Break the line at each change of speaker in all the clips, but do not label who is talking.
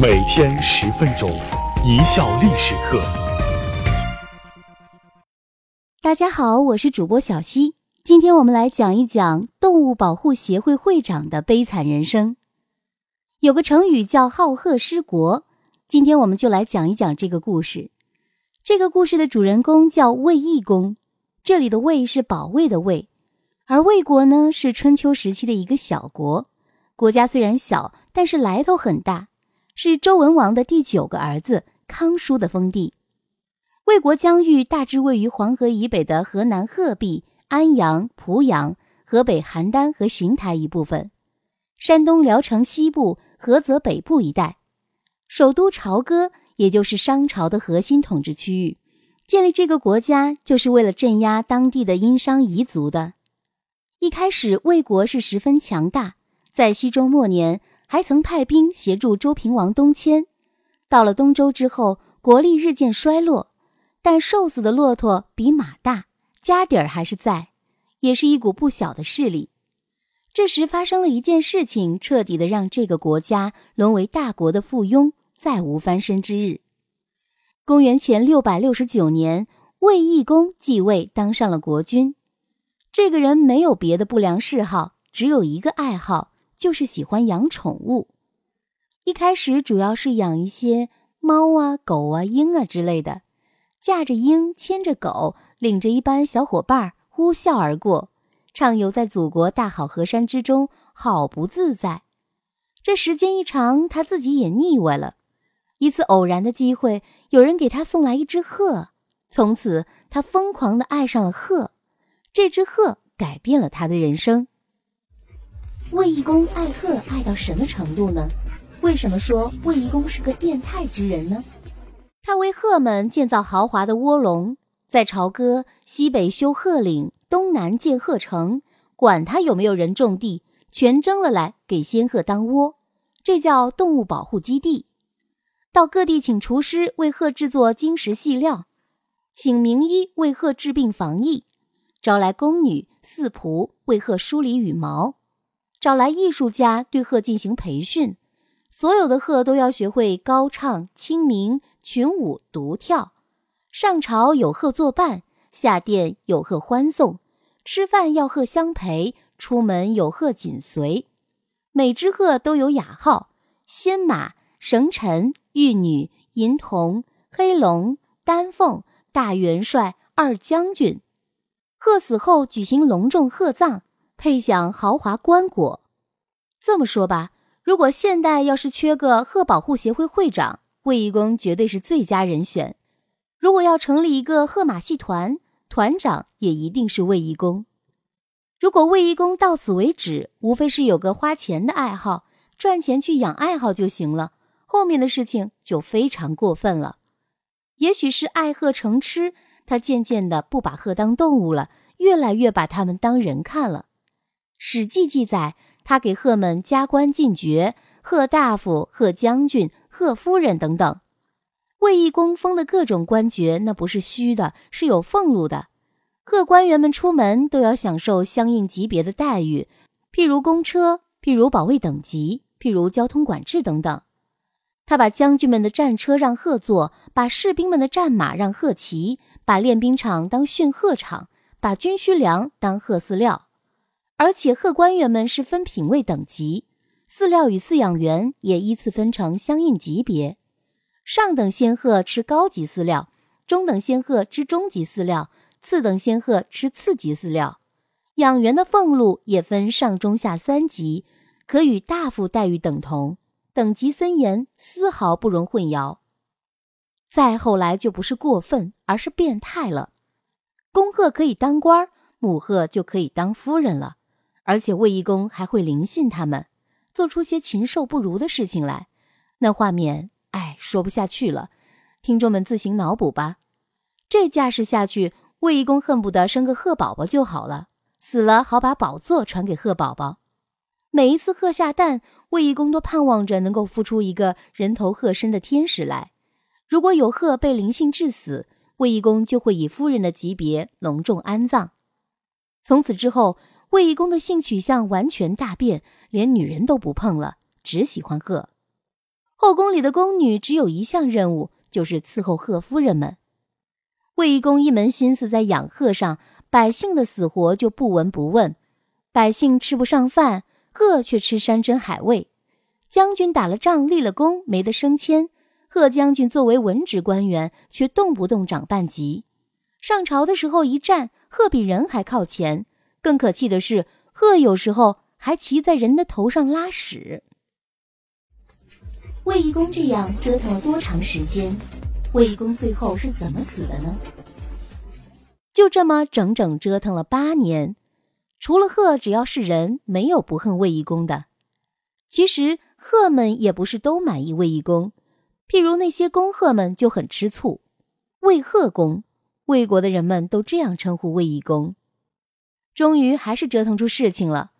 每天十分钟，一笑历史课。
大家好，我是主播小溪，今天我们来讲一讲动物保护协会会长的悲惨人生。有个成语叫“好鹤失国”，今天我们就来讲一讲这个故事。这个故事的主人公叫卫懿公，这里的“卫”是保卫的“卫”，而魏国呢是春秋时期的一个小国，国家虽然小，但是来头很大。是周文王的第九个儿子康叔的封地。魏国疆域大致位于黄河以北的河南鹤壁、安阳、濮阳，河北邯郸和邢台一部分，山东聊城西部、菏泽北部一带。首都朝歌，也就是商朝的核心统治区域。建立这个国家就是为了镇压当地的殷商彝族的。一开始，魏国是十分强大，在西周末年。还曾派兵协助周平王东迁，到了东周之后，国力日渐衰落，但瘦死的骆驼比马大，家底儿还是在，也是一股不小的势力。这时发生了一件事情，彻底的让这个国家沦为大国的附庸，再无翻身之日。公元前六百六十九年，卫懿公继位，当上了国君。这个人没有别的不良嗜好，只有一个爱好。就是喜欢养宠物，一开始主要是养一些猫啊、狗啊、鹰啊之类的，驾着鹰，牵着狗，领着一班小伙伴呼啸而过，畅游在祖国大好河山之中，好不自在。这时间一长，他自己也腻歪了。一次偶然的机会，有人给他送来一只鹤，从此他疯狂的爱上了鹤。这只鹤改变了他的人生。卫懿公爱鹤爱到什么程度呢？为什么说卫懿公是个变态之人呢？他为鹤们建造豪华的窝笼，在朝歌西北修鹤岭，东南建鹤城，管他有没有人种地，全征了来给仙鹤当窝，这叫动物保护基地。到各地请厨师为鹤制作金石细料，请名医为鹤治病防疫，招来宫女四仆为鹤梳理羽毛。找来艺术家对鹤进行培训，所有的鹤都要学会高唱、清明、群舞、独跳。上朝有鹤作伴，下殿有鹤欢送，吃饭要鹤相陪，出门有鹤紧随。每只鹤都有雅号：仙马、绳臣、玉女、银童、黑龙、丹凤、大元帅、二将军。鹤死后举行隆重鹤葬。配享豪华棺椁。这么说吧，如果现代要是缺个鹤保护协会会长，魏一公绝对是最佳人选。如果要成立一个鹤马戏团，团长也一定是魏一公。如果魏一公到此为止，无非是有个花钱的爱好，赚钱去养爱好就行了，后面的事情就非常过分了。也许是爱鹤成痴，他渐渐的不把鹤当动物了，越来越把它们当人看了。《史记》记载，他给鹤们加官进爵，鹤大夫、鹤将军、鹤夫人等等。卫懿公封的各种官爵，那不是虚的，是有俸禄的。各官员们出门都要享受相应级别的待遇，譬如公车，譬如保卫等级，譬如交通管制等等。他把将军们的战车让鹤坐，把士兵们的战马让鹤骑，把练兵场当训鹤场，把军需粮当鹤饲料。而且鹤官员们是分品位等级，饲料与饲养员也依次分成相应级别。上等仙鹤吃高级饲料，中等仙鹤吃中级饲料，次等仙鹤吃次级饲料。养员的俸禄也分上中下三级，可与大夫待遇等同，等级森严，丝毫不容混淆。再后来就不是过分，而是变态了。公鹤可以当官，母鹤就可以当夫人了。而且卫懿公还会灵信他们，做出些禽兽不如的事情来，那画面，哎，说不下去了。听众们自行脑补吧。这架势下去，卫懿公恨不得生个鹤宝宝就好了，死了好把宝座传给鹤宝宝。每一次鹤下蛋，卫懿公都盼望着能够孵出一个人头鹤身的天使来。如果有鹤被灵性致死，卫懿公就会以夫人的级别隆重安葬。从此之后。卫懿公的性取向完全大变，连女人都不碰了，只喜欢鹤。后宫里的宫女只有一项任务，就是伺候贺夫人们。卫懿公一门心思在养鹤上，百姓的死活就不闻不问。百姓吃不上饭，鹤却吃山珍海味。将军打了仗立了功，没得升迁，贺将军作为文职官员，却动不动长半级。上朝的时候一站，鹤比人还靠前。更可气的是，鹤有时候还骑在人的头上拉屎。卫懿公这样折腾了多长时间？卫懿公最后是怎么死的呢？就这么整整折腾了八年。除了鹤，只要是人，没有不恨卫懿公的。其实鹤们也不是都满意卫懿公，譬如那些公鹤们就很吃醋。卫鹤公，魏国的人们都这样称呼卫懿公。终于还是折腾出事情了。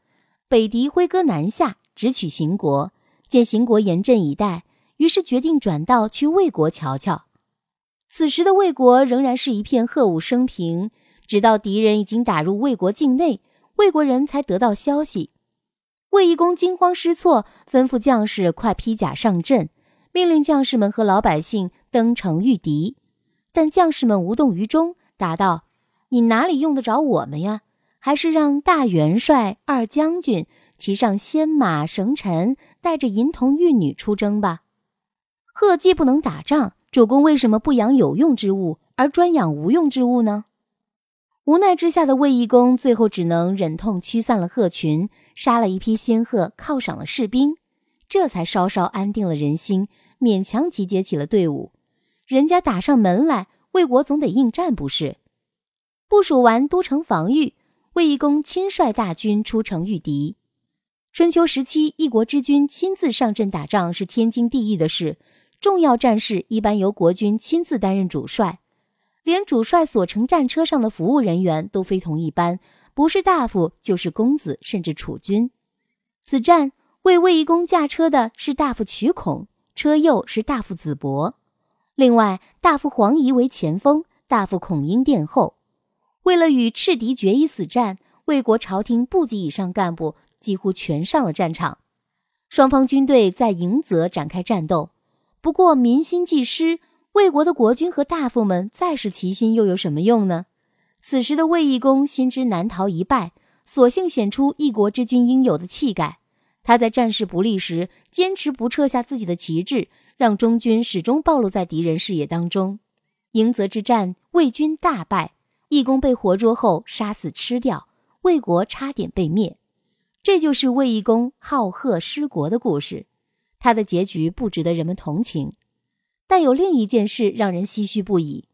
北狄挥戈南下，直取邢国，见邢国严阵以待，于是决定转道去魏国瞧瞧。此时的魏国仍然是一片鹤舞升平，直到敌人已经打入魏国境内，魏国人才得到消息。魏懿公惊慌失措，吩咐将士快披甲上阵，命令将士们和老百姓登城御敌。但将士们无动于衷，答道：“你哪里用得着我们呀？”还是让大元帅、二将军骑上先马绳尘，带着银童玉女出征吧。贺既不能打仗，主公为什么不养有用之物，而专养无用之物呢？无奈之下的卫懿公最后只能忍痛驱散了鹤群，杀了一批仙鹤，犒赏了士兵，这才稍稍安定了人心，勉强集结起了队伍。人家打上门来，魏国总得应战不是？部署完都城防御。卫懿公亲率大军出城御敌。春秋时期，一国之君亲自上阵打仗是天经地义的事。重要战事一般由国君亲自担任主帅，连主帅所乘战车上的服务人员都非同一般，不是大夫就是公子，甚至储君。此战为卫懿公驾车的是大夫曲孔，车右是大夫子伯，另外大夫黄仪为前锋，大夫孔婴殿后。为了与赤敌决一死战，魏国朝廷部级以上干部几乎全上了战场。双方军队在迎泽展开战斗。不过民心既失，魏国的国君和大夫们再是齐心，又有什么用呢？此时的卫懿公心知难逃一败，索性显出一国之君应有的气概。他在战事不利时，坚持不撤下自己的旗帜，让中军始终暴露在敌人视野当中。迎泽之战，魏军大败。义公被活捉后杀死吃掉，魏国差点被灭。这就是魏义公好贺失国的故事。他的结局不值得人们同情，但有另一件事让人唏嘘不已。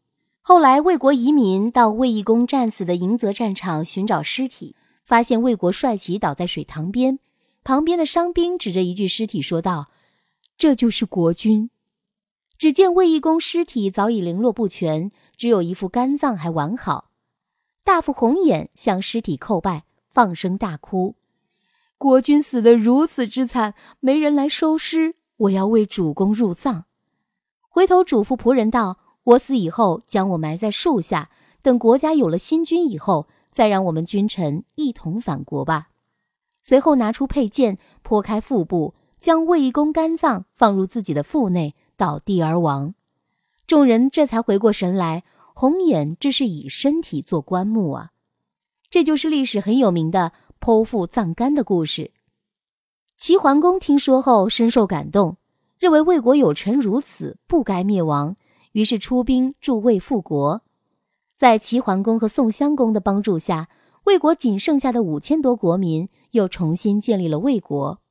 后来魏国移民到魏义公战死的迎泽战场寻找尸体，发现魏国帅旗倒在水塘边，旁边的伤兵指着一具尸体说道：“这就是国君。”只见魏义公尸体早已零落不全。只有一副肝脏还完好，大夫红眼向尸体叩拜，放声大哭：“国君死得如此之惨，没人来收尸，我要为主公入葬。”回头嘱咐仆人道：“我死以后，将我埋在树下，等国家有了新君以后，再让我们君臣一同返国吧。”随后拿出佩剑，剖开腹部，将卫公肝脏放入自己的腹内，倒地而亡。众人这才回过神来，红眼这是以身体做棺木啊！这就是历史很有名的剖腹葬肝的故事。齐桓公听说后深受感动，认为魏国有臣如此，不该灭亡，于是出兵助魏复国。在齐桓公和宋襄公的帮助下，魏国仅剩下的五千多国民又重新建立了魏国。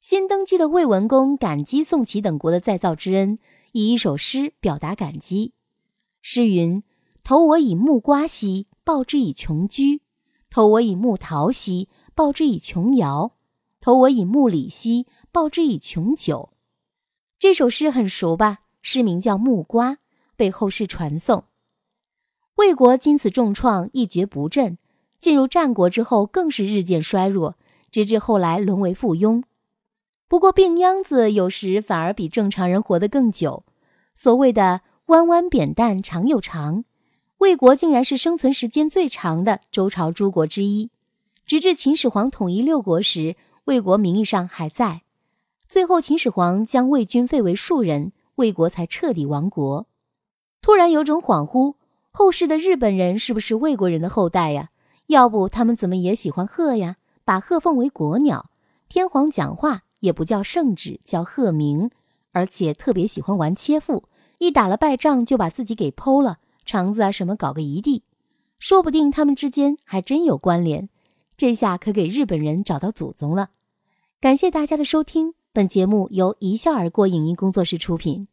新登基的魏文公感激宋齐等国的再造之恩。以一首诗表达感激。诗云：“投我以木瓜兮，报之以琼居；投我以木桃兮，报之以琼瑶；投我以木李兮，报之以琼酒。”这首诗很熟吧？诗名叫《木瓜》，被后世传颂。魏国经此重创，一蹶不振。进入战国之后，更是日渐衰弱，直至后来沦为附庸。不过，病秧子有时反而比正常人活得更久。所谓的“弯弯扁担长又长”，魏国竟然是生存时间最长的周朝诸国之一。直至秦始皇统一六国时，魏国名义上还在。最后秦始皇将魏军废为庶人，魏国才彻底亡国。突然有种恍惚，后世的日本人是不是魏国人的后代呀？要不他们怎么也喜欢鹤呀？把鹤奉为国鸟，天皇讲话也不叫圣旨，叫鹤鸣，而且特别喜欢玩切腹，一打了败仗就把自己给剖了，肠子啊什么搞个一地。说不定他们之间还真有关联，这下可给日本人找到祖宗了。感谢大家的收听，本节目由一笑而过影音工作室出品。